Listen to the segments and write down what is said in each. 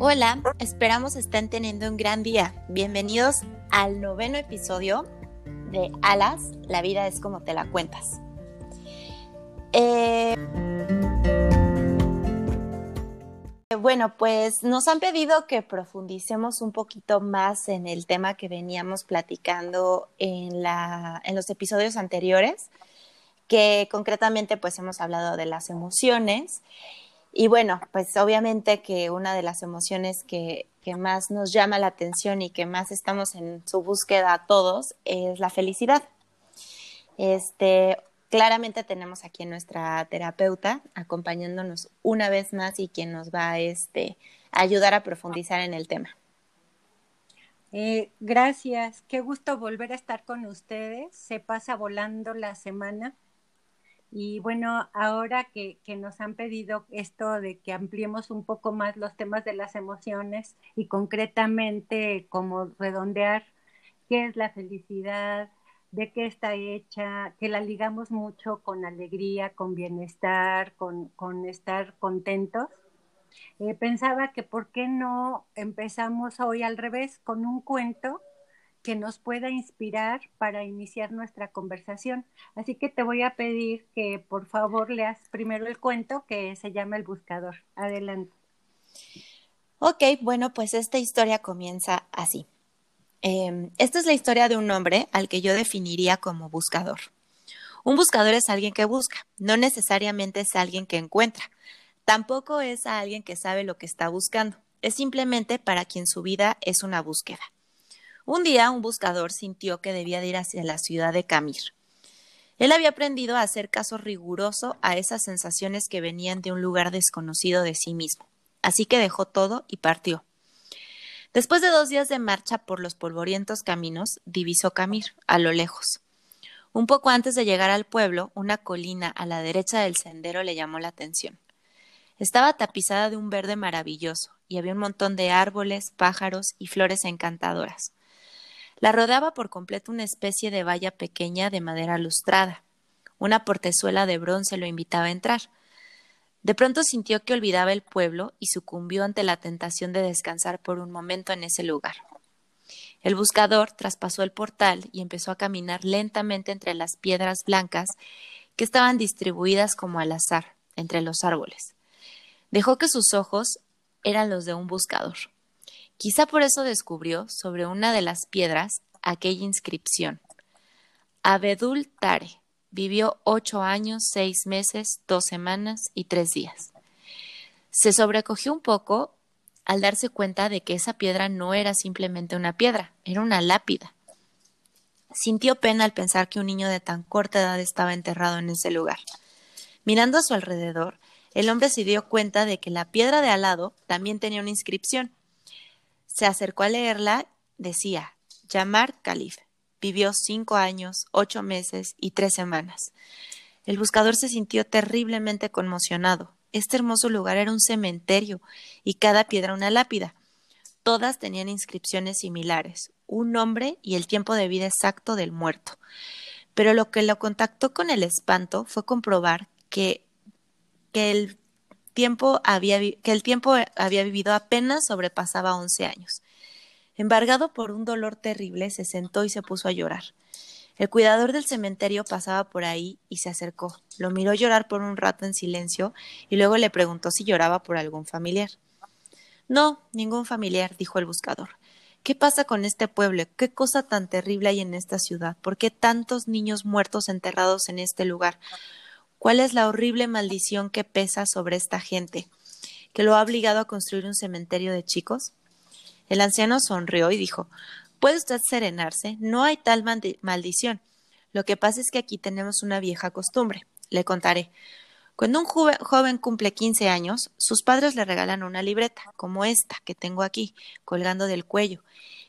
Hola, esperamos estén teniendo un gran día. Bienvenidos al noveno episodio de Alas, la vida es como te la cuentas. Eh, bueno, pues nos han pedido que profundicemos un poquito más en el tema que veníamos platicando en, la, en los episodios anteriores, que concretamente pues hemos hablado de las emociones y bueno, pues obviamente que una de las emociones que, más nos llama la atención y que más estamos en su búsqueda todos es la felicidad. Este, claramente tenemos aquí a nuestra terapeuta acompañándonos una vez más y quien nos va este, a ayudar a profundizar en el tema. Eh, gracias, qué gusto volver a estar con ustedes. Se pasa volando la semana. Y bueno, ahora que, nos han pedido esto de que ampliemos un poco más los temas de las emociones y concretamente como redondear qué es la felicidad, de qué está hecha, que la ligamos mucho con alegría, con bienestar, con, con estar contentos. Eh, pensaba que por qué no empezamos hoy al revés con un cuento que nos pueda inspirar para iniciar nuestra conversación. Así que te voy a pedir que por favor leas primero el cuento que se llama El Buscador. Adelante. Ok, bueno, pues esta historia comienza así. Em, esta es la historia de un hombre al que yo definiría como buscador. Un buscador es alguien que busca, no necesariamente es alguien que encuentra. Tampoco es alguien que sabe lo que está buscando. Es simplemente para quien su vida es una búsqueda. Un día un buscador sintió que debía de ir hacia la ciudad de Camir. Él había aprendido a hacer caso riguroso a esas sensaciones que venían de un lugar desconocido de sí mismo. Así que dejó todo y partió. Después de dos días de marcha por los polvorientos caminos, divisó Camir, a lo lejos. Un poco antes de llegar al pueblo, una colina a la derecha del sendero le llamó la atención. Estaba tapizada de un verde maravilloso, y había un montón de árboles, pájaros y flores encantadoras. La rodeaba por completo una especie de valla pequeña de madera lustrada. Una portezuela de bronce lo invitaba a entrar. De pronto sintió que olvidaba el pueblo y sucumbió ante la tentación de descansar por un momento en ese lugar. El buscador traspasó el portal y empezó a caminar lentamente entre las piedras blancas que estaban distribuidas como al azar entre los árboles. Dejó que sus ojos eran los de un buscador. Quizá por eso descubrió sobre una de las piedras aquella inscripción. Abedul Tare vivió ocho años, seis meses, dos semanas y tres días. Se sobrecogió un poco al darse cuenta de que esa piedra no era simplemente una piedra, era una lápida. Sintió pena al pensar que un niño de tan corta edad estaba enterrado en ese lugar. Mirando a su alrededor, el hombre se dio cuenta de que la piedra de al lado también tenía una inscripción se acercó a leerla, decía, Yamar Calif. Vivió cinco años, ocho meses y tres semanas. El buscador se sintió terriblemente conmocionado. Este hermoso lugar era un cementerio y cada piedra una lápida. Todas tenían inscripciones similares, un nombre y el tiempo de vida exacto del muerto. Pero lo que lo contactó con el espanto fue comprobar que, que el tiempo había, que el tiempo había vivido apenas sobrepasaba once años. Embargado por un dolor terrible, se sentó y se puso a llorar. El cuidador del cementerio pasaba por ahí y se acercó. Lo miró llorar por un rato en silencio y luego le preguntó si lloraba por algún familiar. No, ningún familiar, dijo el buscador. ¿Qué pasa con este pueblo? ¿Qué cosa tan terrible hay en esta ciudad? ¿Por qué tantos niños muertos enterrados en este lugar? ¿Cuál es la horrible maldición que pesa sobre esta gente, que lo ha obligado a construir un cementerio de chicos? El anciano sonrió y dijo Puede usted serenarse, no hay tal maldición. Lo que pasa es que aquí tenemos una vieja costumbre. Le contaré. Cuando un joven cumple 15 años, sus padres le regalan una libreta, como esta que tengo aquí, colgando del cuello.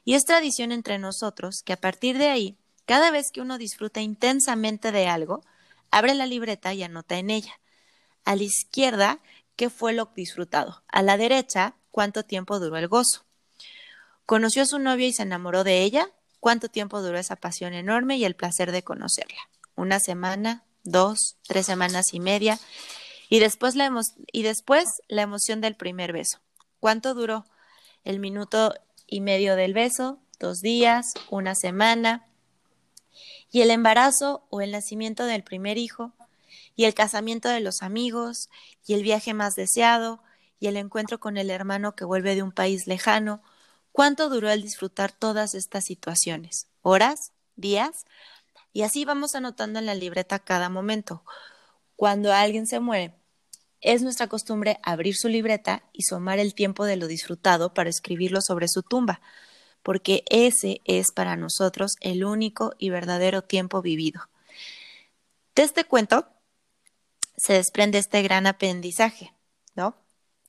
Y es tradición entre nosotros que a partir de ahí, cada vez que uno disfruta intensamente de algo, Abre la libreta y anota en ella. A la izquierda, qué fue lo disfrutado. A la derecha, cuánto tiempo duró el gozo. Conoció a su novia y se enamoró de ella. ¿Cuánto tiempo duró esa pasión enorme y el placer de conocerla? Una semana, dos, tres semanas y media. Y después la, y después la emoción del primer beso. ¿Cuánto duró? el minuto y medio del beso, dos días, una semana, y el embarazo o el nacimiento del primer hijo, y el casamiento de los amigos, y el viaje más deseado, y el encuentro con el hermano que vuelve de un país lejano. ¿Cuánto duró el disfrutar todas estas situaciones? ¿Horas? ¿Días? Y así vamos anotando en la libreta cada momento. Cuando alguien se muere, es nuestra costumbre abrir su libreta y sumar el tiempo de lo disfrutado para escribirlo sobre su tumba, porque ese es para nosotros el único y verdadero tiempo vivido. De este cuento se desprende este gran aprendizaje, ¿no?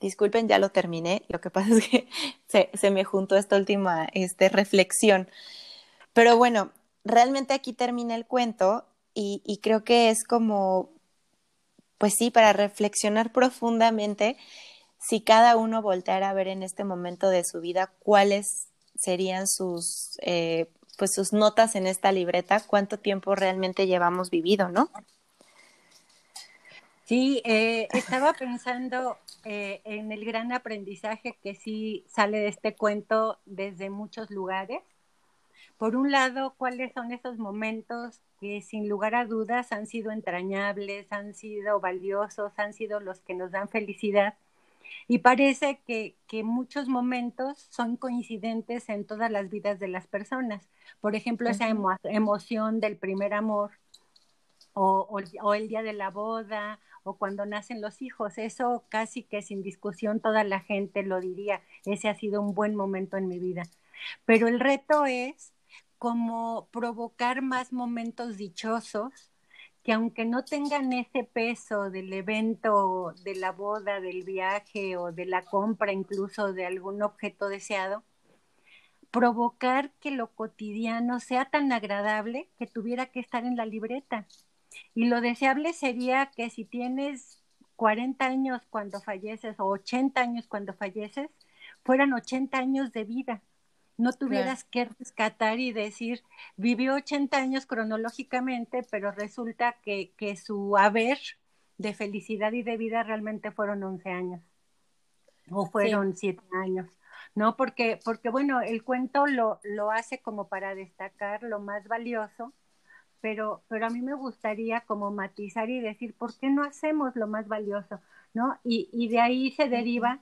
Disculpen, ya lo terminé. Lo que pasa es que se, me juntó esta última este, reflexión. Pero bueno, realmente aquí termina el cuento y, y creo que es como, pues sí, para reflexionar profundamente si cada uno volteara a ver en este momento de su vida cuáles serían sus, eh, pues sus notas en esta libreta, cuánto tiempo realmente llevamos vivido, ¿no? Sí, eh, estaba pensando eh, en el gran aprendizaje que sí sale de este cuento desde muchos lugares. Por un lado, ¿cuáles son esos momentos que sin lugar a dudas han sido entrañables, han sido valiosos, han sido los que nos dan felicidad? Y parece que, muchos momentos son coincidentes en todas las vidas de las personas. Por ejemplo, esa emoción del primer amor o, o, el día de la boda o cuando nacen los hijos. Eso casi que sin discusión toda la gente lo diría. Ese ha sido un buen momento en mi vida. Pero el reto es como provocar más momentos dichosos que aunque no tengan ese peso del evento, de la boda, del viaje o de la compra incluso de algún objeto deseado, provocar que lo cotidiano sea tan agradable que tuviera que estar en la libreta. Y lo deseable sería que si tienes 40 años cuando falleces o 80 años cuando falleces, fueran 80 años de vida. No tuvieras que rescatar y decir, vivió 80 años cronológicamente, pero resulta que, que su haber de felicidad y de vida realmente fueron 11 años o fueron 7 años. ¿no? Porque, porque bueno, el cuento lo, lo hace como para destacar lo más valioso pero, pero a mí me gustaría como matizar y decir, ¿por qué no hacemos lo más valioso? ¿No? Y, y de ahí se deriva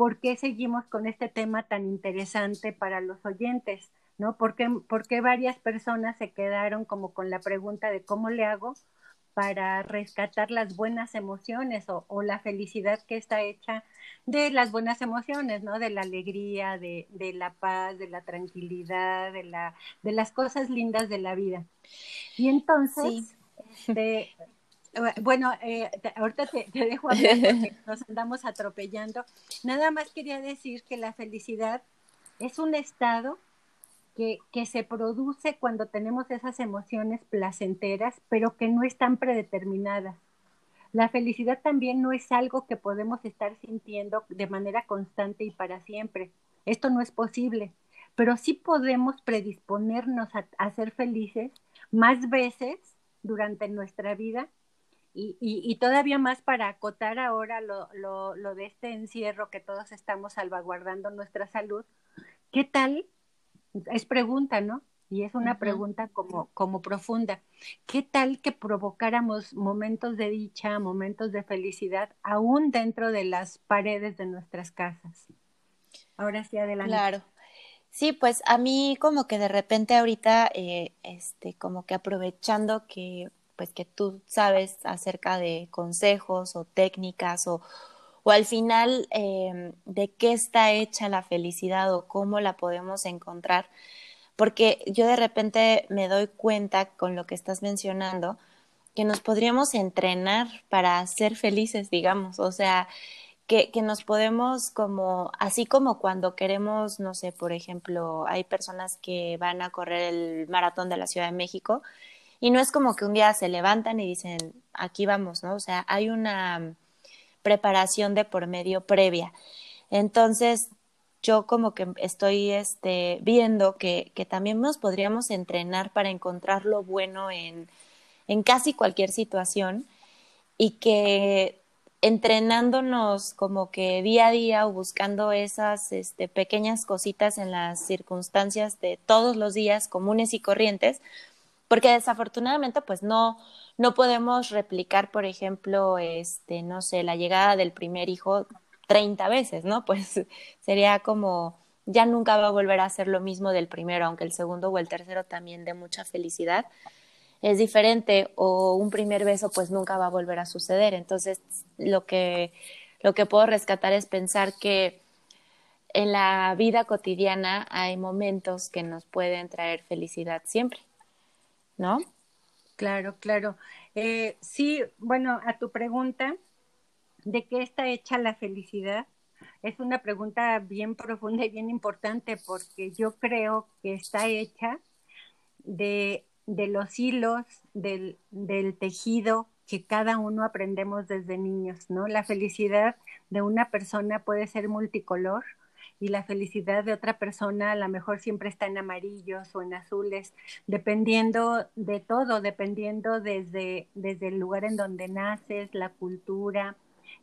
por qué seguimos con este tema tan interesante para los oyentes, ¿no? Porque, porque varias personas se quedaron como con la pregunta de cómo le hago para rescatar las buenas emociones o, o, la felicidad que está hecha de las buenas emociones, ¿no? De la alegría, de, de la paz, de la tranquilidad, de, la, de las cosas lindas de la vida. Y entonces, este, bueno, eh, ahorita te, dejo hablar porque nos andamos atropellando. Nada más quería decir que la felicidad es un estado que, que, se produce cuando tenemos esas emociones placenteras, pero que no están predeterminadas. La felicidad también no es algo que podemos estar sintiendo de manera constante y para siempre. Esto no es posible, pero sí podemos predisponernos a, ser felices más veces durante nuestra vida y, y, todavía más para acotar ahora lo, lo, lo, de este encierro que todos estamos salvaguardando nuestra salud. ¿Qué tal? Es pregunta, ¿no? Y es una pregunta como, como profunda. ¿Qué tal que provocáramos momentos de dicha, momentos de felicidad, aún dentro de las paredes de nuestras casas? Ahora sí, adelante. Claro. Sí, pues a mí como que de repente ahorita, eh, este, como que aprovechando que, pues que tú sabes acerca de consejos o técnicas o, o al final eh, de qué está hecha la felicidad o cómo la podemos encontrar, porque yo de repente me doy cuenta con lo que estás mencionando que nos podríamos entrenar para ser felices, digamos, o sea, que, que, nos podemos como, así como cuando queremos, no sé, por ejemplo, hay personas que van a correr el maratón de la Ciudad de México y no es como que un día se levantan y dicen, aquí vamos, ¿no? O sea, hay una preparación de por medio previa. Entonces, yo como que estoy este, viendo que, que también nos podríamos entrenar para encontrar lo bueno en, en casi cualquier situación y que entrenándonos como que día a día o buscando esas este, pequeñas cositas en las circunstancias de todos los días comunes y corrientes, porque desafortunadamente pues no, no podemos replicar, por ejemplo, este, no sé, la llegada del primer hijo 30 veces, ¿no? Pues sería como ya nunca va a volver a ser lo mismo del primero, aunque el segundo o el tercero también dé mucha felicidad es diferente o un primer beso pues nunca va a volver a suceder. Entonces, lo que, lo que puedo rescatar es pensar que en la vida cotidiana hay momentos que nos pueden traer felicidad siempre, ¿no? Claro, claro. Eh, sí, bueno, a tu pregunta, ¿de qué está hecha la felicidad? Es una pregunta bien profunda y bien importante porque yo creo que está hecha de de los hilos del, del tejido que cada uno aprendemos desde niños, ¿no? La felicidad de una persona puede ser multicolor y la felicidad de otra persona a lo mejor siempre está en amarillos o en azules, dependiendo de todo, dependiendo desde, desde el lugar en donde naces, la cultura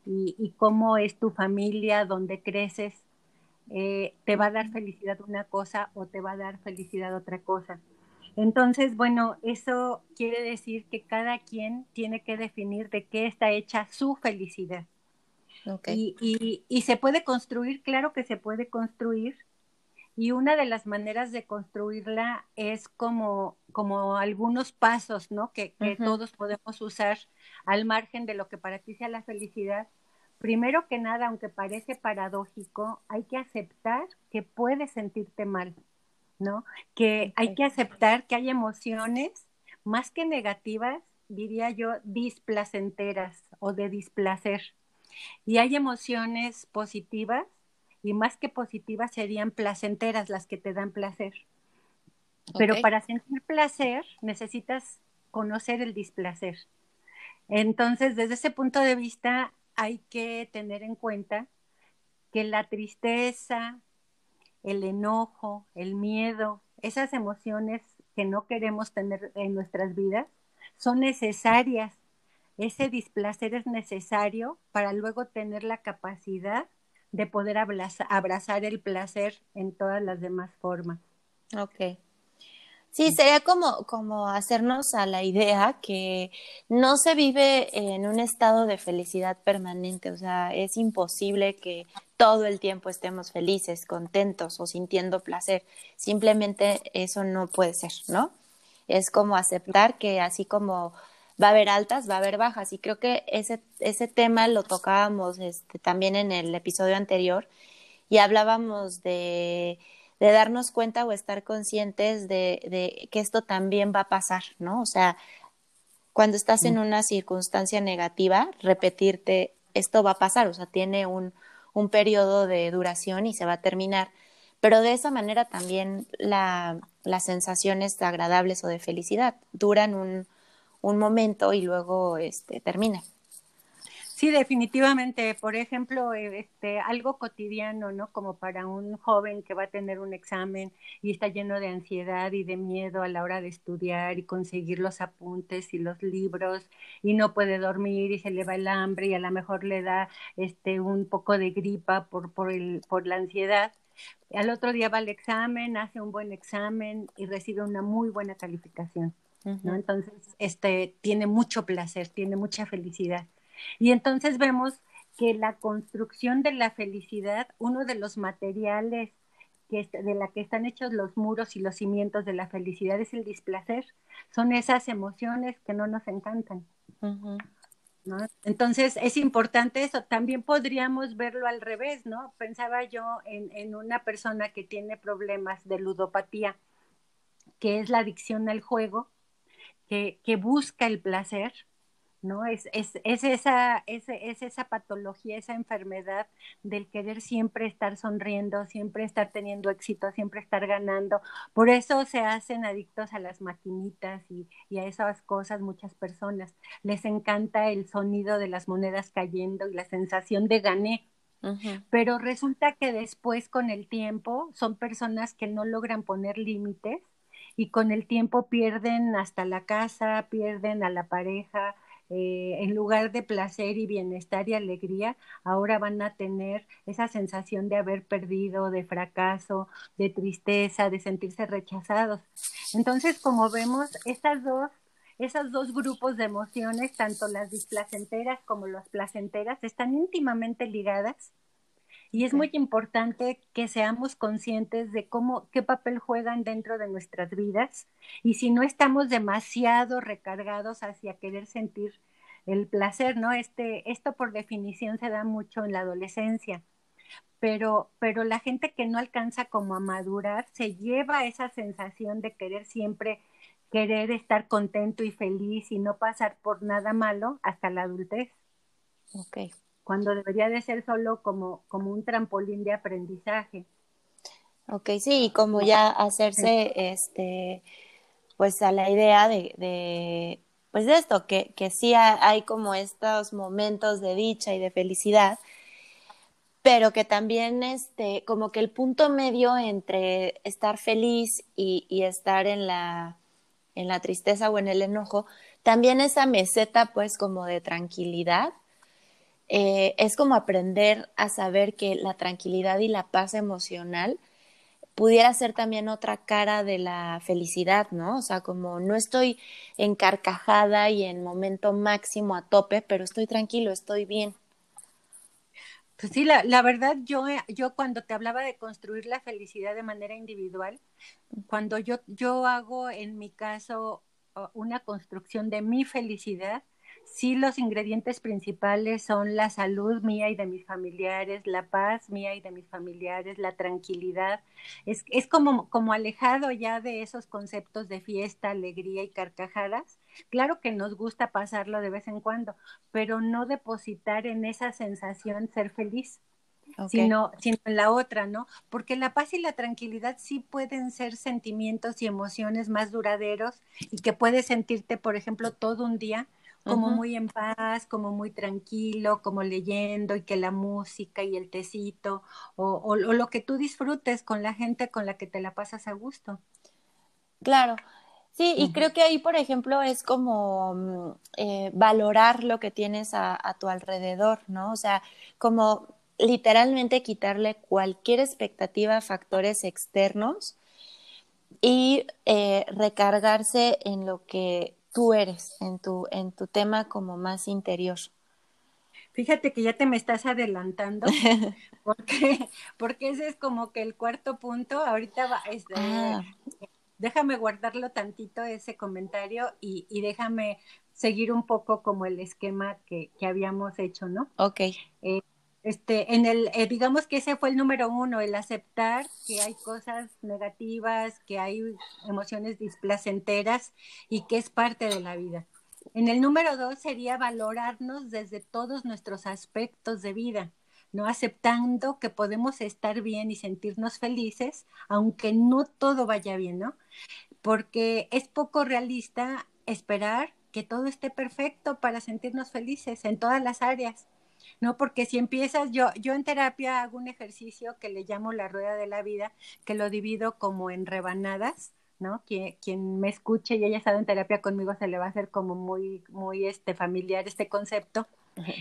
y, y cómo es tu familia, donde creces. Eh, te va a dar felicidad una cosa o te va a dar felicidad otra cosa. Entonces, bueno, eso quiere decir que cada quien tiene que definir de qué está hecha su felicidad. Y, y, se puede construir, claro que se puede construir. Y una de las maneras de construirla es como, como algunos pasos, ¿no? Que, que todos podemos usar al margen de lo que para ti sea la felicidad. Primero que nada, aunque parece paradójico, hay que aceptar que puedes sentirte mal. ¿no? Que hay que aceptar que hay emociones más que negativas, diría yo, displacenteras o de displacer. Y hay emociones positivas y más que positivas serían placenteras las que te dan placer. Pero para sentir placer necesitas conocer el displacer. Entonces, desde ese punto de vista, hay que tener en cuenta que la tristeza, el enojo, el miedo, esas emociones que no queremos tener en nuestras vidas, son necesarias. Ese displacer es necesario para luego tener la capacidad de poder abrazar el placer en todas las demás formas. Ok. Sí, sería como, como hacernos a la idea que no se vive en un estado de felicidad permanente, o sea, es imposible que todo el tiempo estemos felices, contentos o sintiendo placer. Simplemente eso no puede ser, ¿no? Es como aceptar que así como va a haber altas, va a haber bajas. Y creo que ese, ese tema lo tocábamos este, también en el episodio anterior y hablábamos de de darnos cuenta o estar conscientes de, de, que esto también va a pasar, ¿no? O sea, cuando estás en mm. una circunstancia negativa, repetirte, esto va a pasar, o sea, tiene un, un periodo de duración y se va a terminar. Pero de esa manera también la, las sensaciones agradables o de felicidad duran un, un momento y luego este, terminan. Sí, definitivamente. Por ejemplo, eh, este, algo cotidiano, ¿no? Como para un joven que va a tener un examen y está lleno de ansiedad y de miedo a la hora de estudiar y conseguir los apuntes y los libros y no puede dormir y se le va el hambre y a lo mejor le da este un poco de gripa por por el por la ansiedad. Al otro día va al examen, hace un buen examen y recibe una muy buena calificación. ¿No? Entonces, este tiene mucho placer, tiene mucha felicidad. Y entonces vemos que la construcción de la felicidad, uno de los materiales que, de la que están hechos los muros y los cimientos de la felicidad es el displacer. Son esas emociones que no nos encantan. Entonces es importante eso. También podríamos verlo al revés, ¿no? Pensaba yo en, en una persona que tiene problemas de ludopatía, que es la adicción al juego, que, que busca el placer, ¿no? Es, es, es, esa, es, es, esa patología, esa enfermedad del querer siempre estar sonriendo, siempre estar teniendo éxito, siempre estar ganando. Por eso se hacen adictos a las maquinitas y, y a esas cosas muchas personas. Les encanta el sonido de las monedas cayendo y la sensación de gané. Pero resulta que después con el tiempo son personas que no logran poner límites y con el tiempo pierden hasta la casa, pierden a la pareja, eh, en lugar de placer y bienestar y alegría, ahora van a tener esa sensación de haber perdido, de fracaso, de tristeza, de sentirse rechazados. Entonces, como vemos, estas dos esos dos grupos de emociones, tanto las displacenteras como las placenteras, están íntimamente ligadas y es muy importante que seamos conscientes de cómo, qué papel juegan dentro de nuestras vidas y si no estamos demasiado recargados hacia querer sentir el placer, ¿no? Este, esto por definición se da mucho en la adolescencia, pero, pero la gente que no alcanza como a madurar se lleva esa sensación de querer siempre querer estar contento y feliz y no pasar por nada malo hasta la adultez. Ok. Cuando debería de ser solo como, como un trampolín de aprendizaje. Ok, sí, y como ya hacerse, este, pues a la idea de, de pues de esto, que, que sí hay como estos momentos de dicha y de felicidad, pero que también, este, como que el punto medio entre estar feliz y, y estar en la, en la tristeza o en el enojo, también esa meseta pues como de tranquilidad, eh, es como aprender a saber que la tranquilidad y la paz emocional pudiera ser también otra cara de la felicidad, ¿no? O sea, como no estoy encarcajada y en momento máximo a tope, pero estoy tranquilo, estoy bien. Pues sí, la, la, verdad, yo, eh, yo cuando te hablaba de construir la felicidad de manera individual, cuando yo, yo hago en mi caso una construcción de mi felicidad, sí los ingredientes principales son la salud mía y de mis familiares, la paz mía y de mis familiares, la tranquilidad. Es, es como, como alejado ya de esos conceptos de fiesta, alegría y carcajadas. Claro que nos gusta pasarlo de vez en cuando, pero no depositar en esa sensación ser feliz. Sino, sino en la otra, ¿no? Porque la paz y la tranquilidad sí pueden ser sentimientos y emociones más duraderos y que puedes sentirte, por ejemplo, todo un día como muy en paz, como muy tranquilo, como leyendo y que la música y el tecito o, o, lo que tú disfrutes con la gente con la que te la pasas a gusto. Claro. Sí, y creo que ahí, por ejemplo, es como mm, eh, valorar lo que tienes a, a, tu alrededor, ¿no? O sea, como literalmente quitarle cualquier expectativa a factores externos y eh, recargarse en lo que tú eres, en tu, en tu tema como más interior. Fíjate que ya te me estás adelantando, porque, porque ese es como que el cuarto punto. Ahorita va, este, ah. déjame guardarlo tantito ese comentario y, y, déjame seguir un poco como el esquema que, que habíamos hecho, ¿no? Ok. Eh, este, en el, eh, digamos que ese fue el número uno, el aceptar que hay cosas negativas, que hay emociones displacenteras y que es parte de la vida. En el número dos sería valorarnos desde todos nuestros aspectos de vida, no aceptando que podemos estar bien y sentirnos felices, aunque no todo vaya bien, ¿no? Porque es poco realista esperar que todo esté perfecto para sentirnos felices en todas las áreas ¿no? Porque si empiezas, yo, yo en terapia hago un ejercicio que le llamo la rueda de la vida, que lo divido como en rebanadas, ¿no? Quien, quien me escuche y haya estado en terapia conmigo se le va a hacer como muy, muy este, familiar este concepto.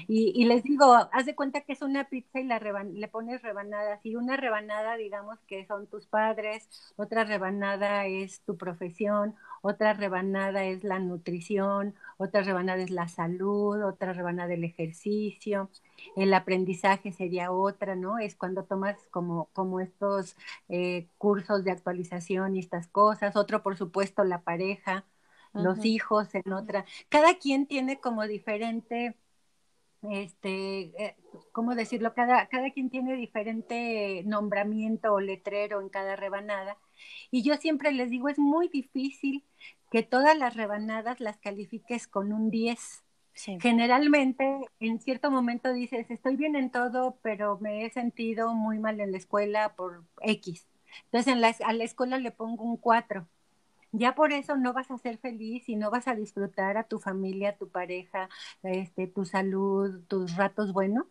Y, y, les digo, haz de cuenta que es una pizza y la le pones rebanadas. Y una rebanada, digamos que son tus padres, otra rebanada es tu profesión, otra rebanada es la nutrición, otra rebanada es la salud, otra rebanada el ejercicio, el aprendizaje sería otra, ¿no? Es cuando tomas como, como estos eh, cursos de actualización y estas cosas. Otro, por supuesto, la pareja, los hijos en otra. Cada quien tiene como diferente este, eh, ¿cómo decirlo? Cada, cada quien tiene diferente nombramiento o letrero en cada rebanada. Y yo siempre les digo, es muy difícil que todas las rebanadas las califiques con un 10. Generalmente, en cierto momento dices, estoy bien en todo, pero me he sentido muy mal en la escuela por X. Entonces, en la, a la escuela le pongo un 4 ya por eso no vas a ser feliz y no vas a disfrutar a tu familia, tu pareja, este, tu salud, tus ratos buenos.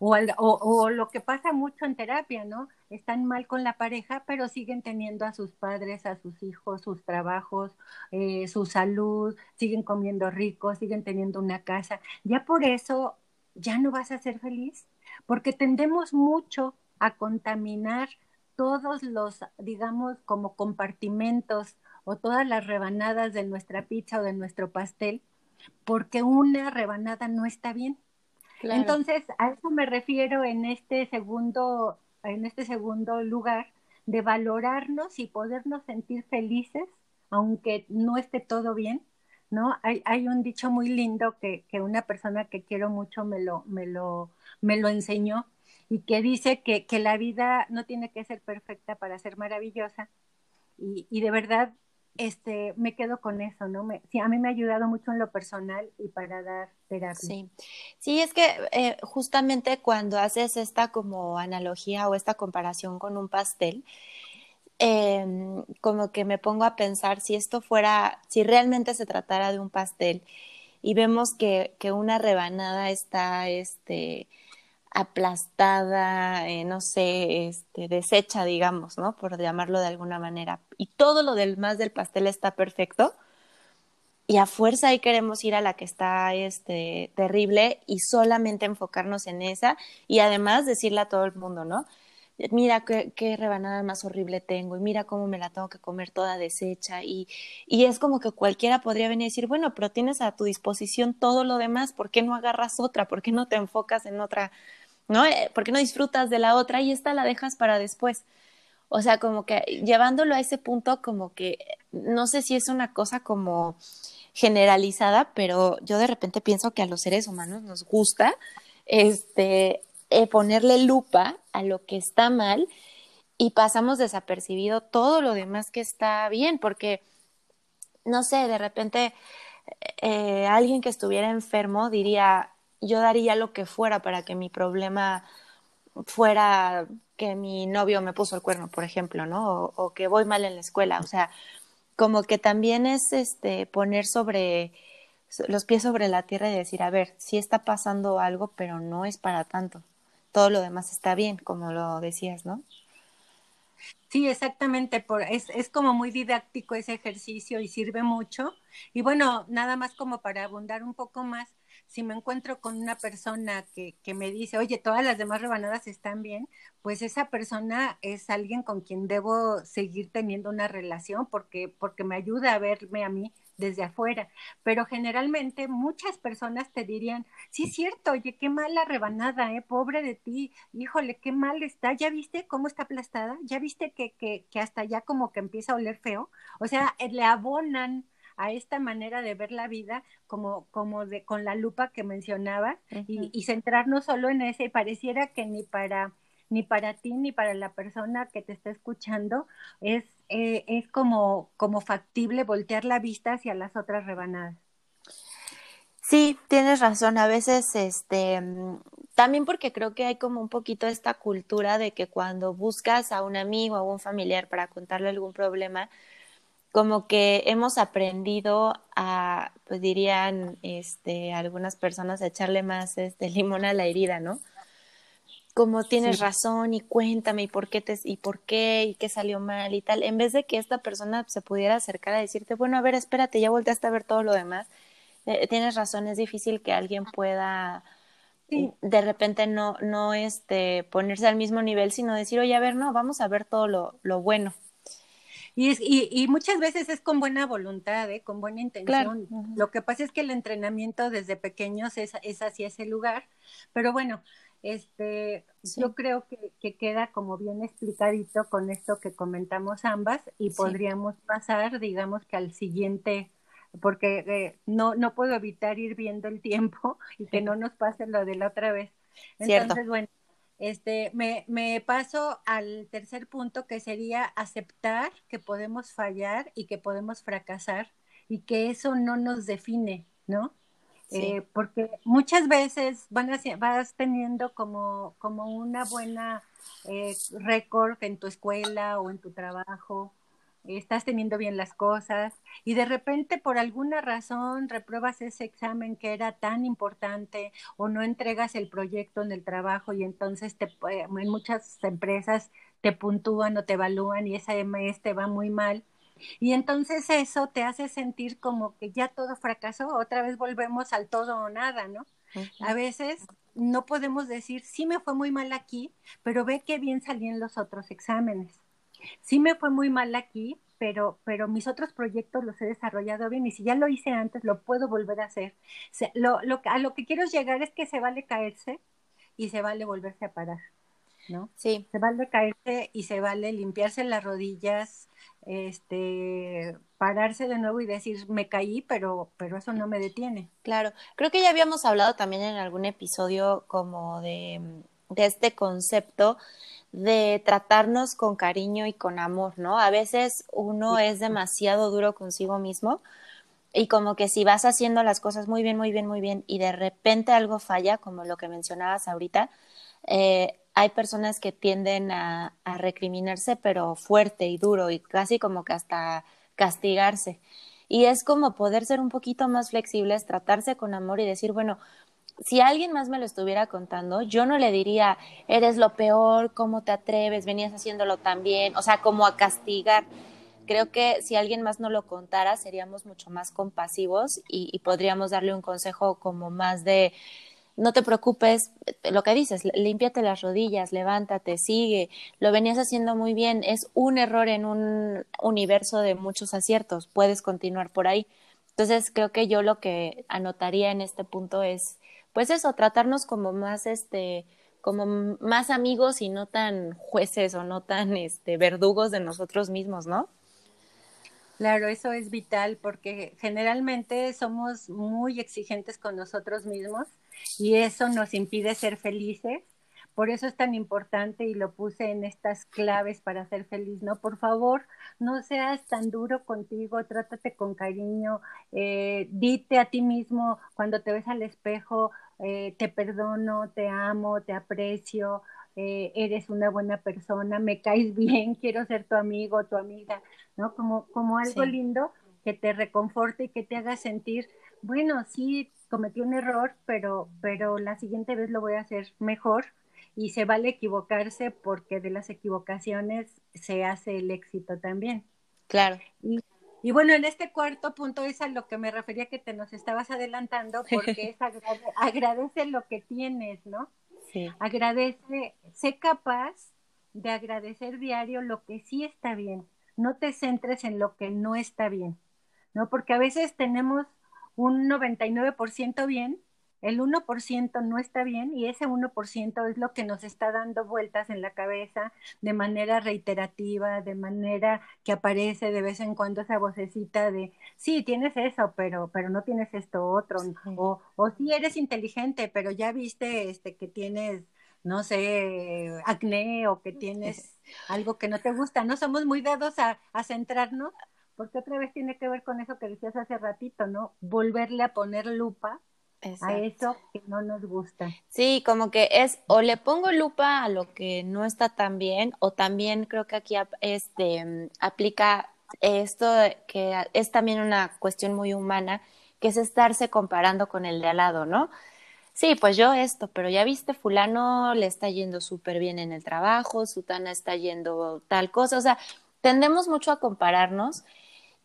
O, o, o, lo que pasa mucho en terapia, ¿no? Están mal con la pareja, pero siguen teniendo a sus padres, a sus hijos, sus trabajos, eh, su salud, siguen comiendo rico, siguen teniendo una casa. Ya por eso ya no vas a ser feliz, porque tendemos mucho a contaminar todos los, digamos, como compartimentos o todas las rebanadas de nuestra pizza o de nuestro pastel, porque una rebanada no está bien. Entonces, a eso me refiero en este segundo, en este segundo lugar, de valorarnos y podernos sentir felices, aunque no esté todo bien, ¿no? Hay, hay un dicho muy lindo que, que, una persona que quiero mucho me lo, me lo, me lo enseñó y que dice que, que la vida no tiene que ser perfecta para ser maravillosa. Y, y de verdad este, me quedo con eso, ¿no? Me, sí, a mí me ha ayudado mucho en lo personal y para dar terapia. Sí, sí es que eh, justamente cuando haces esta como analogía o esta comparación con un pastel, eh, como que me pongo a pensar si esto fuera, si realmente se tratara de un pastel y vemos que, que una rebanada está, este, aplastada, eh, no sé, este, deshecha, digamos, ¿no? Por llamarlo de alguna manera. Y todo lo demás del pastel está perfecto. Y a fuerza ahí queremos ir a la que está este, terrible y solamente enfocarnos en esa y además decirle a todo el mundo, ¿no? Mira qué, qué rebanada más horrible tengo y mira cómo me la tengo que comer toda deshecha y, y es como que cualquiera podría venir y decir, bueno, pero tienes a tu disposición todo lo demás, ¿por qué no agarras otra? ¿Por qué no te enfocas en otra ¿no? Eh, ¿Por qué no disfrutas de la otra y esta la dejas para después? O sea, como que llevándolo a ese punto, como que no sé si es una cosa como generalizada, pero yo de repente pienso que a los seres humanos nos gusta este eh, ponerle lupa a lo que está mal y pasamos desapercibido todo lo demás que está bien, porque no sé, de repente eh, alguien que estuviera enfermo diría, yo daría lo que fuera para que mi problema fuera que mi novio me puso el cuerno, por ejemplo, ¿no? O, o, que voy mal en la escuela. O sea, como que también es este poner sobre los pies sobre la tierra y decir, a ver, sí está pasando algo, pero no es para tanto. Todo lo demás está bien, como lo decías, ¿no? Sí, exactamente. Por, es, es como muy didáctico ese ejercicio y sirve mucho. Y bueno, nada más como para abundar un poco más, si me encuentro con una persona que, que, me dice, oye, todas las demás rebanadas están bien, pues esa persona es alguien con quien debo seguir teniendo una relación porque, porque me ayuda a verme a mí desde afuera. Pero generalmente muchas personas te dirían, sí cierto, oye, qué mala rebanada, eh, pobre de ti, híjole, qué mal está, ¿ya viste cómo está aplastada? ¿Ya viste que, que, que hasta ya como que empieza a oler feo? O sea, le abonan a esta manera de ver la vida como, como de, con la lupa que mencionaba y, y, centrarnos solo en ese, y pareciera que ni para ni para ti ni para la persona que te está escuchando es, eh, es como, como factible voltear la vista hacia las otras rebanadas. Sí, tienes razón. A veces, este, también porque creo que hay como un poquito esta cultura de que cuando buscas a un amigo o un familiar para contarle algún problema, como que hemos aprendido a, pues dirían este, algunas personas, a echarle más este, limón a la herida, ¿no? Como tienes sí. razón y cuéntame y por qué te, y por qué y qué salió mal y tal, en vez de que esta persona se pudiera acercar a decirte, bueno, a ver, espérate, ya volteaste a ver todo lo demás, eh, tienes razón, es difícil que alguien pueda sí. de repente no, no este, ponerse al mismo nivel, sino decir, oye, a ver, no, vamos a ver todo lo, lo bueno. Y, es, y, y, muchas veces es con buena voluntad, ¿eh? con buena intención. Claro. Lo que pasa es que el entrenamiento desde pequeños es, es hacia ese lugar, pero bueno, este, sí. yo creo que, que, queda como bien explicadito con esto que comentamos ambas y sí. podríamos pasar, digamos que al siguiente, porque eh, no, no puedo evitar ir viendo el tiempo y que no nos pase lo de la otra vez. Entonces, Cierto. bueno, este, me, me, paso al tercer punto que sería aceptar que podemos fallar y que podemos fracasar y que eso no nos define, ¿no? Sí. Eh, porque muchas veces van a, vas teniendo como, como una buena eh, récord en tu escuela o en tu trabajo estás teniendo bien las cosas y de repente por alguna razón repruebas ese examen que era tan importante o no entregas el proyecto en el trabajo y entonces te, en muchas empresas te puntúan o te evalúan y esa MS te va muy mal. Y entonces eso te hace sentir como que ya todo fracasó, otra vez volvemos al todo o nada, ¿no? A veces no podemos decir, sí me fue muy mal aquí, pero ve qué bien salí en los otros exámenes. Sí me fue muy mal aquí, pero, pero mis otros proyectos los he desarrollado bien y si ya lo hice antes, lo puedo volver a hacer. lo, lo, a lo que quiero llegar es que se vale caerse y se vale volverse a parar. ¿no? Sí. Se vale caerse y se vale limpiarse las rodillas, este, pararse de nuevo y decir, me caí, pero, pero eso no me detiene. Claro, creo que ya habíamos hablado también en algún episodio como de, de este concepto de tratarnos con cariño y con amor, ¿no? A veces uno es demasiado duro consigo mismo y como que si vas haciendo las cosas muy bien, muy bien, muy bien y de repente algo falla, como lo que mencionabas ahorita, eh, hay personas que tienden a, recriminarse, pero fuerte y duro y casi como que hasta castigarse. Y es como poder ser un poquito más flexibles, tratarse con amor y decir, bueno, si alguien más me lo estuviera contando, yo no le diría, eres lo peor, ¿cómo te atreves? Venías haciéndolo tan bien, o sea, como a castigar. Creo que si alguien más no lo contara, seríamos mucho más compasivos y podríamos darle un consejo como más de, no te preocupes, lo que dices, límpiate las rodillas, levántate, sigue, lo venías haciendo muy bien, es un error en un universo de muchos aciertos, puedes continuar por ahí. Entonces, creo que yo lo que anotaría en este punto es, pues eso, tratarnos como más, este, como más amigos y no tan jueces o no tan, este, verdugos de nosotros mismos, ¿no? Claro, eso es vital porque generalmente somos muy exigentes con nosotros mismos y eso nos impide ser felices. Por eso es tan importante y lo puse en estas claves para ser feliz, ¿no? Por favor, no seas tan duro contigo, trátate con cariño, eh, dite a ti mismo cuando te ves al espejo, eh, te perdono, te amo, te aprecio, eh, eres una buena persona, me caes bien, quiero ser tu amigo, tu amiga, ¿no? Como, como algo lindo que te reconforte y que te haga sentir, bueno, sí, cometí un error, pero, pero la siguiente vez lo voy a hacer mejor y se vale equivocarse porque de las equivocaciones se hace el éxito también. Claro. Y, bueno, en este cuarto punto es a lo que me refería que te nos estabas adelantando porque es agradece lo que tienes, ¿no? Sí. Agradece, sé capaz de agradecer diario lo que sí está bien. No te centres en lo que no está bien, ¿no? Porque a veces tenemos un 99% bien, el 1% no está bien y ese 1% es lo que nos está dando vueltas en la cabeza de manera reiterativa, de manera que aparece de vez en cuando esa vocecita de, sí, tienes eso, pero, pero no tienes esto otro, o, o sí eres inteligente, pero ya viste este, que tienes no sé, acné o que tienes algo que no te gusta, ¿no? Somos muy dados a, a centrarnos porque otra vez tiene que ver con eso que decías hace ratito, ¿no? Volverle a poner lupa a eso que no nos gusta. Sí, como que es o le pongo lupa a lo que no está tan bien o también creo que aquí este aplica esto que es también una cuestión muy humana, que es estarse comparando con el de al lado, ¿no? Sí, pues yo esto, pero ya viste, fulano le está yendo súper bien en el trabajo, Sutana está yendo tal cosa, o sea, tendemos mucho a compararnos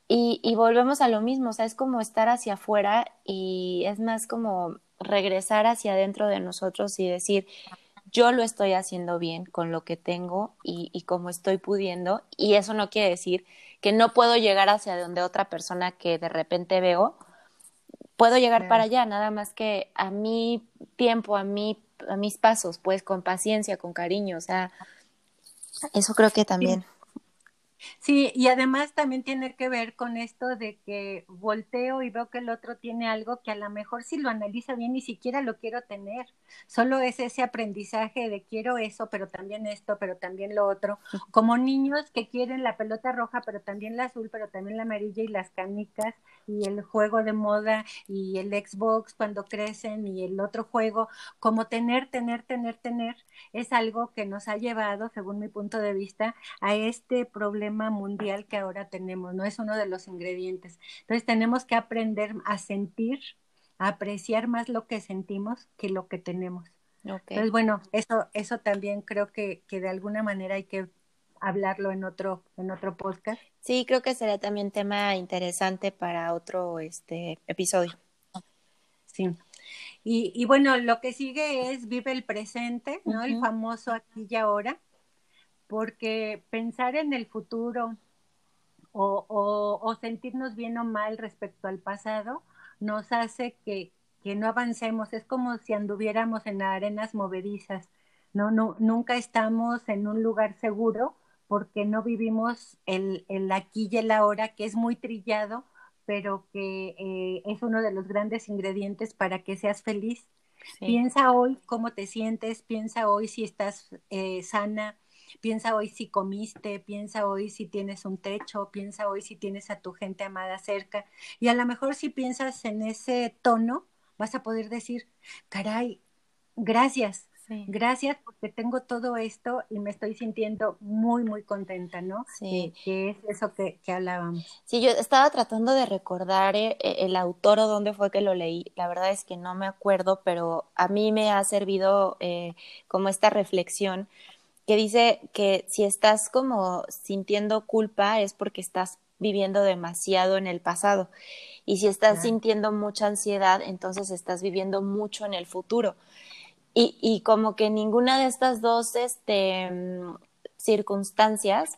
y, y, volvemos a lo mismo, o sea, es como estar hacia afuera y es más como regresar hacia adentro de nosotros y decir, yo lo estoy haciendo bien con lo que tengo y, y como estoy pudiendo. Y eso no quiere decir que no puedo llegar hacia donde otra persona que de repente veo, puedo llegar para allá, nada más que a mi tiempo, a, mí a mis pasos, pues con paciencia, con cariño, o sea, eso creo que también. Sí, y además también tiene que ver con esto de que volteo y veo que el otro tiene algo que a lo mejor si lo analiza bien ni siquiera lo quiero tener. Solo es ese aprendizaje de quiero eso, pero también esto, pero también lo otro. Como niños que quieren la pelota roja, pero también la azul, pero también la amarilla y las canicas y el juego de moda y el Xbox cuando crecen y el otro juego. Como tener, tener, tener, tener es algo que nos ha llevado, según mi punto de vista, a este problema mundial que ahora tenemos, ¿no? Es uno de los ingredientes. Entonces tenemos que aprender a sentir, a apreciar más lo que sentimos que lo que tenemos. Entonces, bueno, eso, eso también creo que, que de alguna manera hay que hablarlo en otro, en otro podcast. Sí, creo que será también tema interesante para otro este episodio. Sí. Y, y bueno, lo que sigue es vive el presente, ¿no? El famoso aquí y ahora, porque pensar en el futuro o, o, o sentirnos bien o mal respecto al pasado nos hace que, que no avancemos. Es como si anduviéramos en arenas movedizas. No, no, nunca estamos en un lugar seguro porque no vivimos el, el aquí y el ahora, que es muy trillado, pero que eh, es uno de los grandes ingredientes para que seas feliz. Piensa hoy cómo te sientes, piensa hoy si estás eh, sana, piensa hoy si comiste, piensa hoy si tienes un techo, piensa hoy si tienes a tu gente amada cerca. Y a lo mejor si piensas en ese tono, vas a poder decir, caray, gracias, Gracias porque tengo todo esto y me estoy sintiendo muy, muy contenta, ¿no? Sí. Que, es eso que, que, hablábamos. Sí, yo estaba tratando de recordar eh, eh, el autor o dónde fue que lo leí. La verdad es que no me acuerdo, pero a mí me ha servido eh, como esta reflexión que dice que si estás como sintiendo culpa es porque estás viviendo demasiado en el pasado. Y si estás sintiendo mucha ansiedad, entonces estás viviendo mucho en el futuro. Y, como que ninguna de estas dos este, mm, circunstancias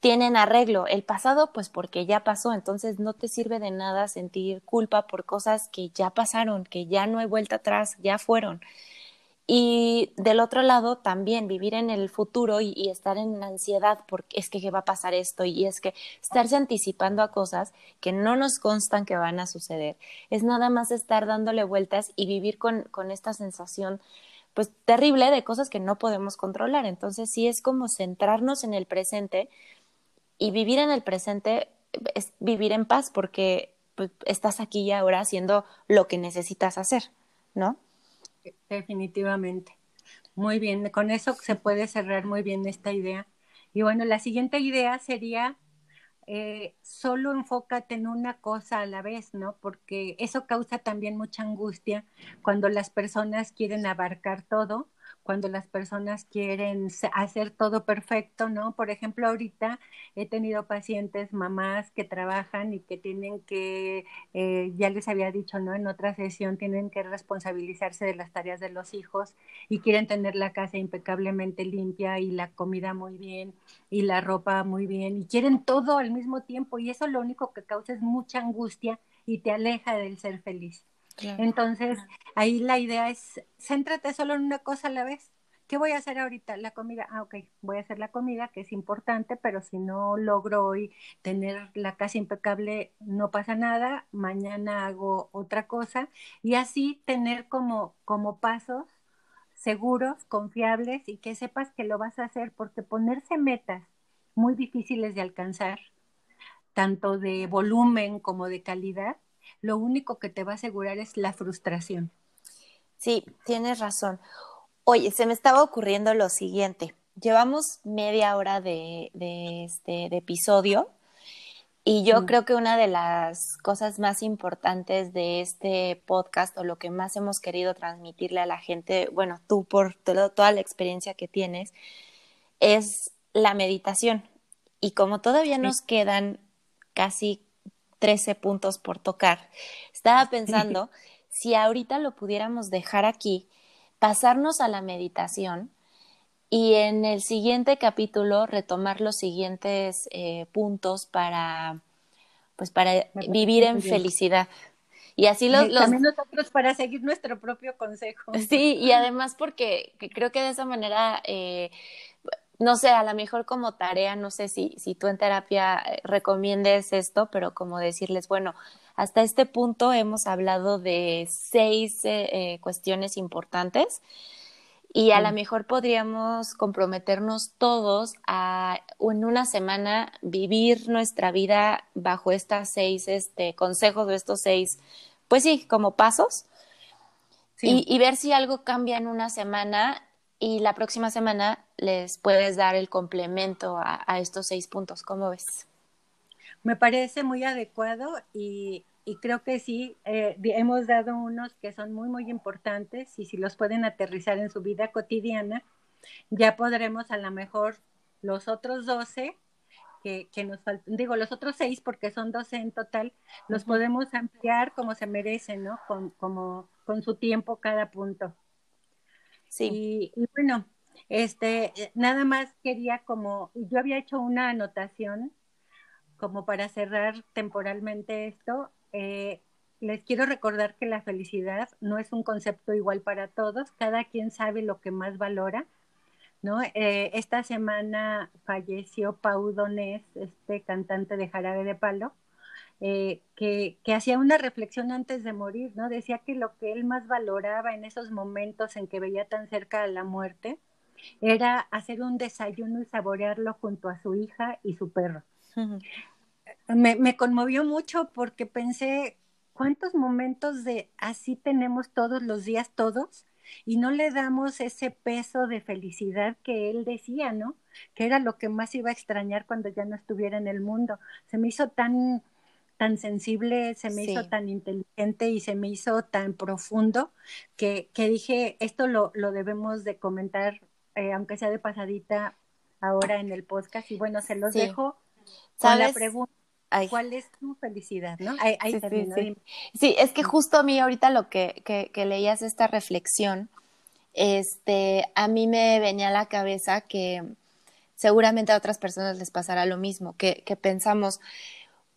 tienen arreglo. El pasado, pues porque ya pasó, entonces no te sirve de nada sentir culpa por cosas que ya pasaron, que ya no hay vuelta atrás, ya fueron. Y del otro lado, también vivir en el futuro y, estar en ansiedad porque es que va a pasar esto y es que estarse anticipando a cosas que no nos constan que van a suceder. Es nada más estar dándole vueltas y vivir con esta sensación pues terrible de cosas que no podemos controlar. Entonces sí es como centrarnos en el presente y vivir en el presente es vivir en paz porque pues, estás aquí y ahora haciendo lo que necesitas hacer, ¿no? Definitivamente. Muy bien, con eso se puede cerrar muy bien esta idea. Y bueno, la siguiente idea sería eh, solo enfócate en una cosa a la vez, ¿no? Porque eso causa también mucha angustia cuando las personas quieren abarcar todo cuando las personas quieren hacer todo perfecto, ¿no? Por ejemplo, ahorita he tenido pacientes, mamás que trabajan y que tienen que, eh, ya les había dicho, ¿no? En otra sesión tienen que responsabilizarse de las tareas de los hijos y quieren tener la casa impecablemente limpia y la comida muy bien y la ropa muy bien y quieren todo al mismo tiempo y eso lo único que causa es mucha angustia y te aleja del ser feliz. Entonces, ahí la idea es, céntrate solo en una cosa a la vez. ¿Qué voy a hacer ahorita? La comida. Ah, ok, voy a hacer la comida, que es importante, pero si no logro hoy tener la casa impecable, no pasa nada. Mañana hago otra cosa. Y así tener como, como pasos seguros, confiables y que sepas que lo vas a hacer, porque ponerse metas muy difíciles de alcanzar, tanto de volumen como de calidad, lo único que te va a asegurar es la frustración. Sí, tienes razón. Oye, se me estaba ocurriendo lo siguiente. Llevamos media hora de, de este de episodio y yo mm. creo que una de las cosas más importantes de este podcast o lo que más hemos querido transmitirle a la gente, bueno, tú por toda la experiencia que tienes, es la meditación. Y como todavía nos quedan casi 13 puntos por tocar. Estaba pensando si ahorita lo pudiéramos dejar aquí, pasarnos a la meditación y en el siguiente capítulo retomar los siguientes eh, puntos para, pues para vivir en felicidad. Y así los, También nosotros para seguir nuestro propio consejo. Sí, y además porque creo que de esa manera eh, no sé, a lo mejor como tarea, no sé si, si tú en terapia eh, recomiendes esto, pero como decirles, bueno, hasta este punto hemos hablado de seis eh, eh, cuestiones importantes y a lo mejor podríamos comprometernos todos a en una semana vivir nuestra vida bajo estas seis este, consejos de estos seis, pues sí, como pasos. Y, y ver si algo cambia en una semana y la próxima semana les puedes dar el complemento a, estos seis puntos. ¿Cómo ves? Me parece muy adecuado y, creo que sí, eh, hemos dado unos que son muy, muy importantes y si los pueden aterrizar en su vida cotidiana, ya podremos a lo mejor los otros doce que, nos faltan, digo, los otros seis porque son doce en total, los podemos ampliar como se merecen, ¿no? Con, como, con su tiempo cada punto. Sí. Y, bueno, este, nada más quería como, yo había hecho una anotación como para cerrar temporalmente esto. Eh, les quiero recordar que la felicidad no es un concepto igual para todos, cada quien sabe lo que más valora, ¿no? Eh, esta semana falleció Pau Donés, este cantante de Jarabe de Palo, eh, que, hacía una reflexión antes de morir, ¿no? Decía que lo que él más valoraba en esos momentos en que veía tan cerca a la muerte era hacer un desayuno y saborearlo junto a su hija y su perro. me, me conmovió mucho porque pensé, ¿cuántos momentos de así tenemos todos los días, todos? Y no le damos ese peso de felicidad que él decía, ¿no? Que era lo que más iba a extrañar cuando ya no estuviera en el mundo. Se me hizo tan tan sensible, se me hizo tan inteligente y se me hizo tan profundo que, que dije, esto lo, lo, debemos de comentar, eh, aunque sea de pasadita ahora en el podcast. Y bueno, se los dejo con la pregunta. ¿Cuál es tu felicidad? ¿no? Ahí, sí, sí, es que justo a mí ahorita lo que, que, que, leías esta reflexión, este, a mí me venía a la cabeza que seguramente a otras personas les pasará lo mismo, que, que pensamos,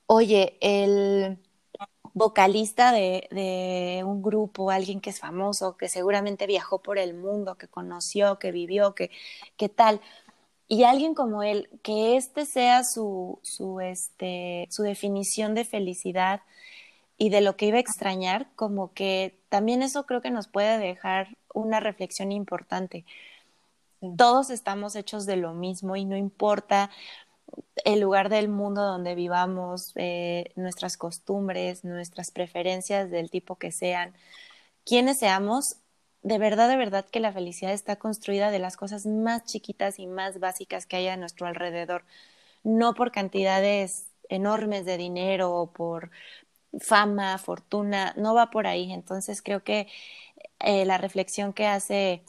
oye, el vocalista de, un grupo, alguien que es famoso, que seguramente viajó por el mundo, que conoció, que vivió, que, tal. Y alguien como él, que este sea su, su, este, su definición de felicidad y de lo que iba a extrañar, como que también eso creo que nos puede dejar una reflexión importante. Todos estamos hechos de lo mismo y no importa el lugar del mundo donde vivamos, eh, nuestras costumbres, nuestras preferencias del tipo que sean, quienes seamos, de verdad, de verdad que la felicidad está construida de las cosas más chiquitas y más básicas que hay a nuestro alrededor, no por cantidades enormes de dinero o por fama, fortuna, no va por ahí. Entonces creo que eh, la reflexión que hace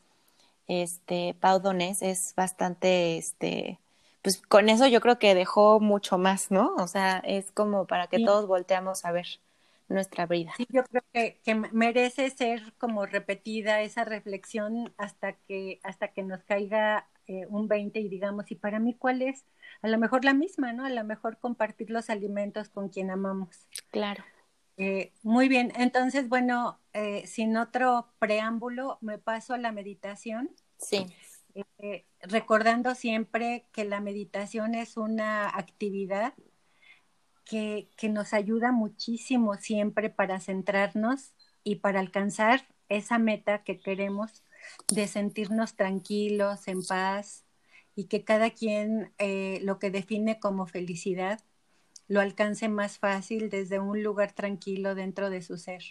este Pau Donés es bastante este pues con eso yo creo que dejó mucho más, ¿no? O sea, es como para que todos volteamos a ver nuestra vida. Sí, yo creo que, que, merece ser como repetida esa reflexión hasta que, hasta que nos caiga eh, un 20 y digamos, ¿y para mí cuál es? A lo mejor la misma, ¿no? A lo mejor compartir los alimentos con quien amamos. Claro. Eh, muy bien, entonces, bueno, eh, sin otro preámbulo, me paso a la meditación. Sí. Eh, recordando siempre que la meditación es una actividad que, que nos ayuda muchísimo siempre para centrarnos y para alcanzar esa meta que queremos de sentirnos tranquilos, en paz y que cada quien eh, lo que define como felicidad lo alcance más fácil desde un lugar tranquilo dentro de su ser.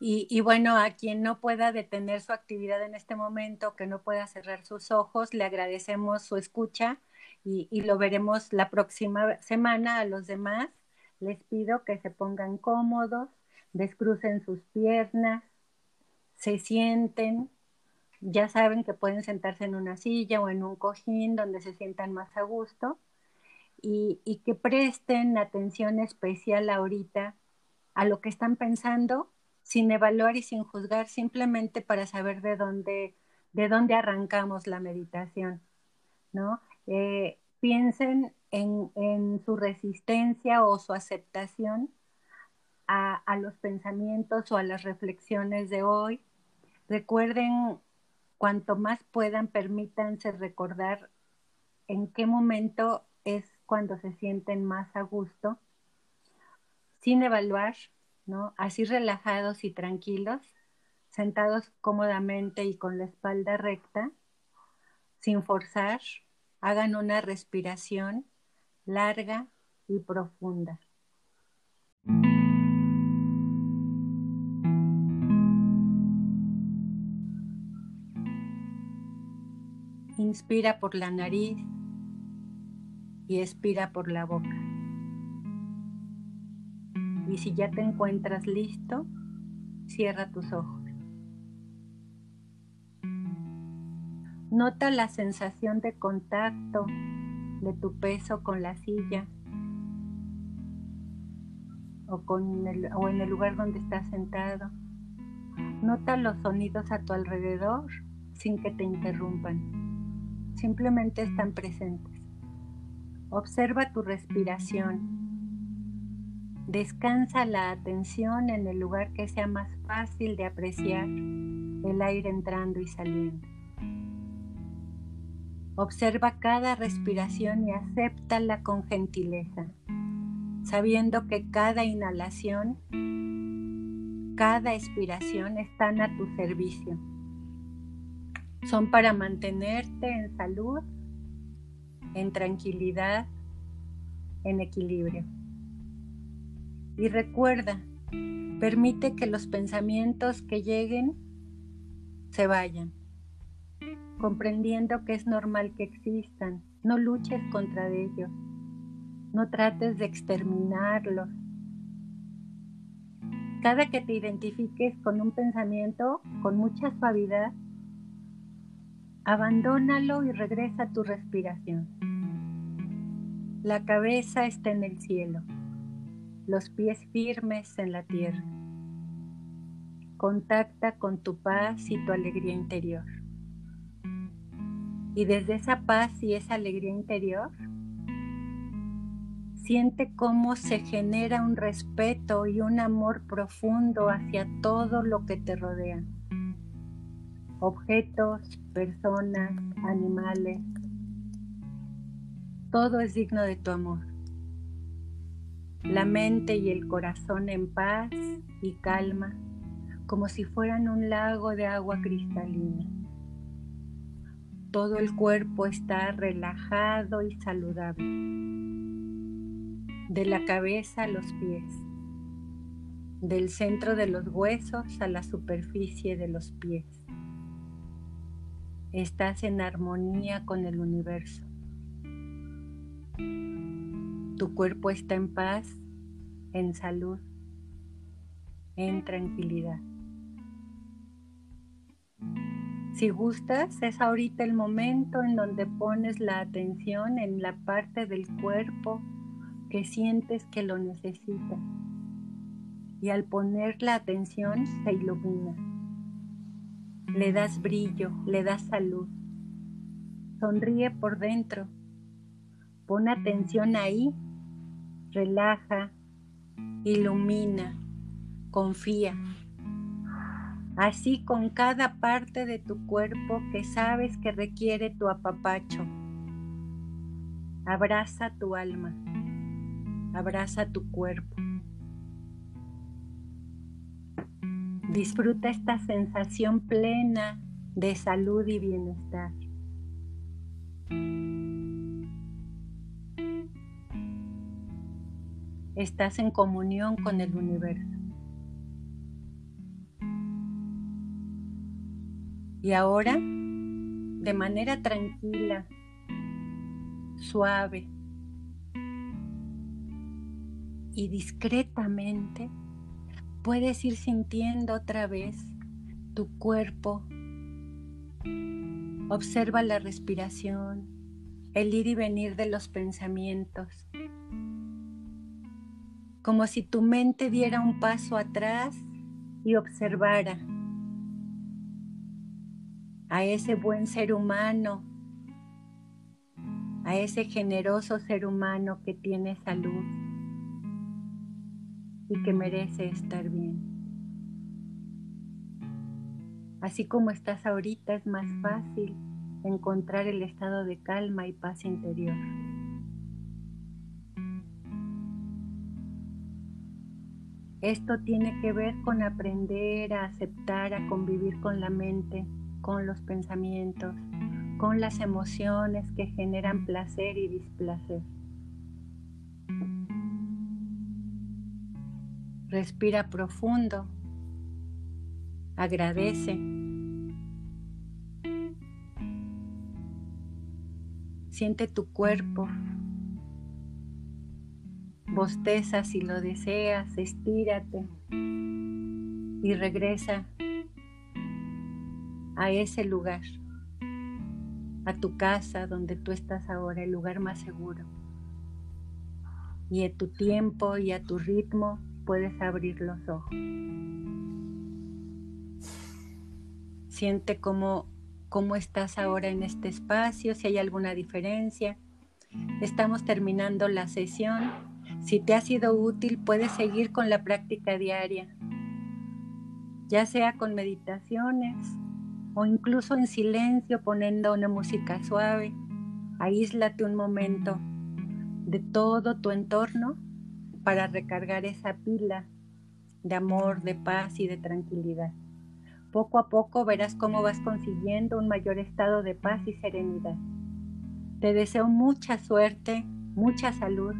Y, bueno, a quien no pueda detener su actividad en este momento, que no pueda cerrar sus ojos, le agradecemos su escucha y, lo veremos la próxima semana. A los demás les pido que se pongan cómodos, descrucen sus piernas, se sienten, ya saben que pueden sentarse en una silla o en un cojín donde se sientan más a gusto y, y, que presten atención especial ahorita a lo que están pensando sin evaluar y sin juzgar, simplemente para saber de dónde, de dónde arrancamos la meditación, ¿no? Eh, piensen en, en, su resistencia o su aceptación a, a los pensamientos o a las reflexiones de hoy. Recuerden, cuanto más puedan, permítanse recordar en qué momento es cuando se sienten más a gusto, sin evaluar, Así relajados y tranquilos, sentados cómodamente y con la espalda recta, sin forzar, hagan una respiración larga y profunda. Inspira por la nariz y expira por la boca. Y si ya te encuentras listo, cierra tus ojos. Nota la sensación de contacto de tu peso con la silla o, con o en el lugar donde estás sentado. Nota los sonidos a tu alrededor sin que te interrumpan. Simplemente están presentes. Observa tu respiración. Descansa la atención en el lugar que sea más fácil de apreciar el aire entrando y saliendo. Observa cada respiración y acéptala con gentileza, sabiendo que cada inhalación, cada expiración están a tu servicio. Son para mantenerte en salud, en tranquilidad, en equilibrio. Y recuerda, permite que los pensamientos que lleguen se vayan comprendiendo que es normal que existan. No luches contra ellos. No trates de exterminarlos. Cada que te identifiques con un pensamiento con mucha suavidad, abandónalo y regresa a tu respiración. La cabeza está en el cielo, los pies firmes en la tierra. Contacta con tu paz y tu alegría interior. Y desde esa paz y esa alegría interior, siente cómo se genera un respeto y un amor profundo hacia todo lo que te rodea. Objetos, personas, animales. Todo es digno de tu amor. La mente y el corazón en paz y calma, como si fueran un lago de agua cristalina todo el cuerpo está relajado y saludable, de la cabeza a los pies, del centro de los huesos a la superficie de los pies. Estás en armonía con el universo. Tu cuerpo está en paz, en salud, en tranquilidad. Si gustas, es ahorita el momento en donde pones la atención en la parte del cuerpo que sientes que lo necesita. Y al poner la atención se ilumina. Le das brillo, le das salud. Sonríe por dentro. Pon atención ahí. Relaja, ilumina, confía así con cada parte de tu cuerpo que sabes que requiere tu apapacho. Abraza tu alma, abraza tu cuerpo. Disfruta esta sensación plena de salud y bienestar. Estás en comunión con el universo. Y ahora, de manera tranquila, suave y discretamente, puedes ir sintiendo otra vez tu cuerpo. Observa la respiración, el ir y venir de los pensamientos, como si tu mente diera un paso atrás y observara a ese buen ser humano, a ese generoso ser humano que tiene salud y que merece estar bien. Así como estás ahorita es más fácil encontrar el estado de calma y paz interior. Esto tiene que ver con aprender a aceptar, a convivir con la mente con los pensamientos, con las emociones que generan placer y displacer. Respira profundo, agradece Siente tu cuerpo. Bosteza si lo deseas, estírate y regresa a ese lugar, a tu casa donde tú estás ahora, el lugar más seguro. Y a tu tiempo y a tu ritmo puedes abrir los ojos. Siente cómo, cómo estás ahora en este espacio, si hay alguna diferencia. Estamos terminando la sesión. Si te ha sido útil, puedes seguir con la práctica diaria, ya sea con meditaciones o incluso en silencio poniendo una música suave. Aíslate un momento de todo tu entorno para recargar esa pila de amor, de paz y de tranquilidad. Poco a poco verás cómo vas consiguiendo un mayor estado de paz y serenidad. Te deseo mucha suerte, mucha salud,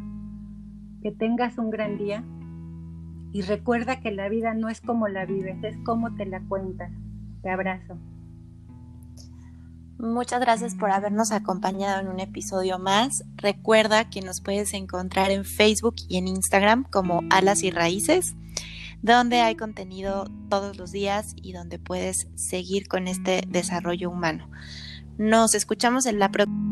que tengas un gran día y recuerda que la vida no es como la vives, es como te la cuentas. Te abrazo. Muchas gracias por habernos acompañado en un episodio más. Recuerda que nos puedes encontrar en Facebook y en Instagram como Alas y Raíces donde hay contenido todos los días y donde puedes seguir con este desarrollo humano. Nos escuchamos en la próxima.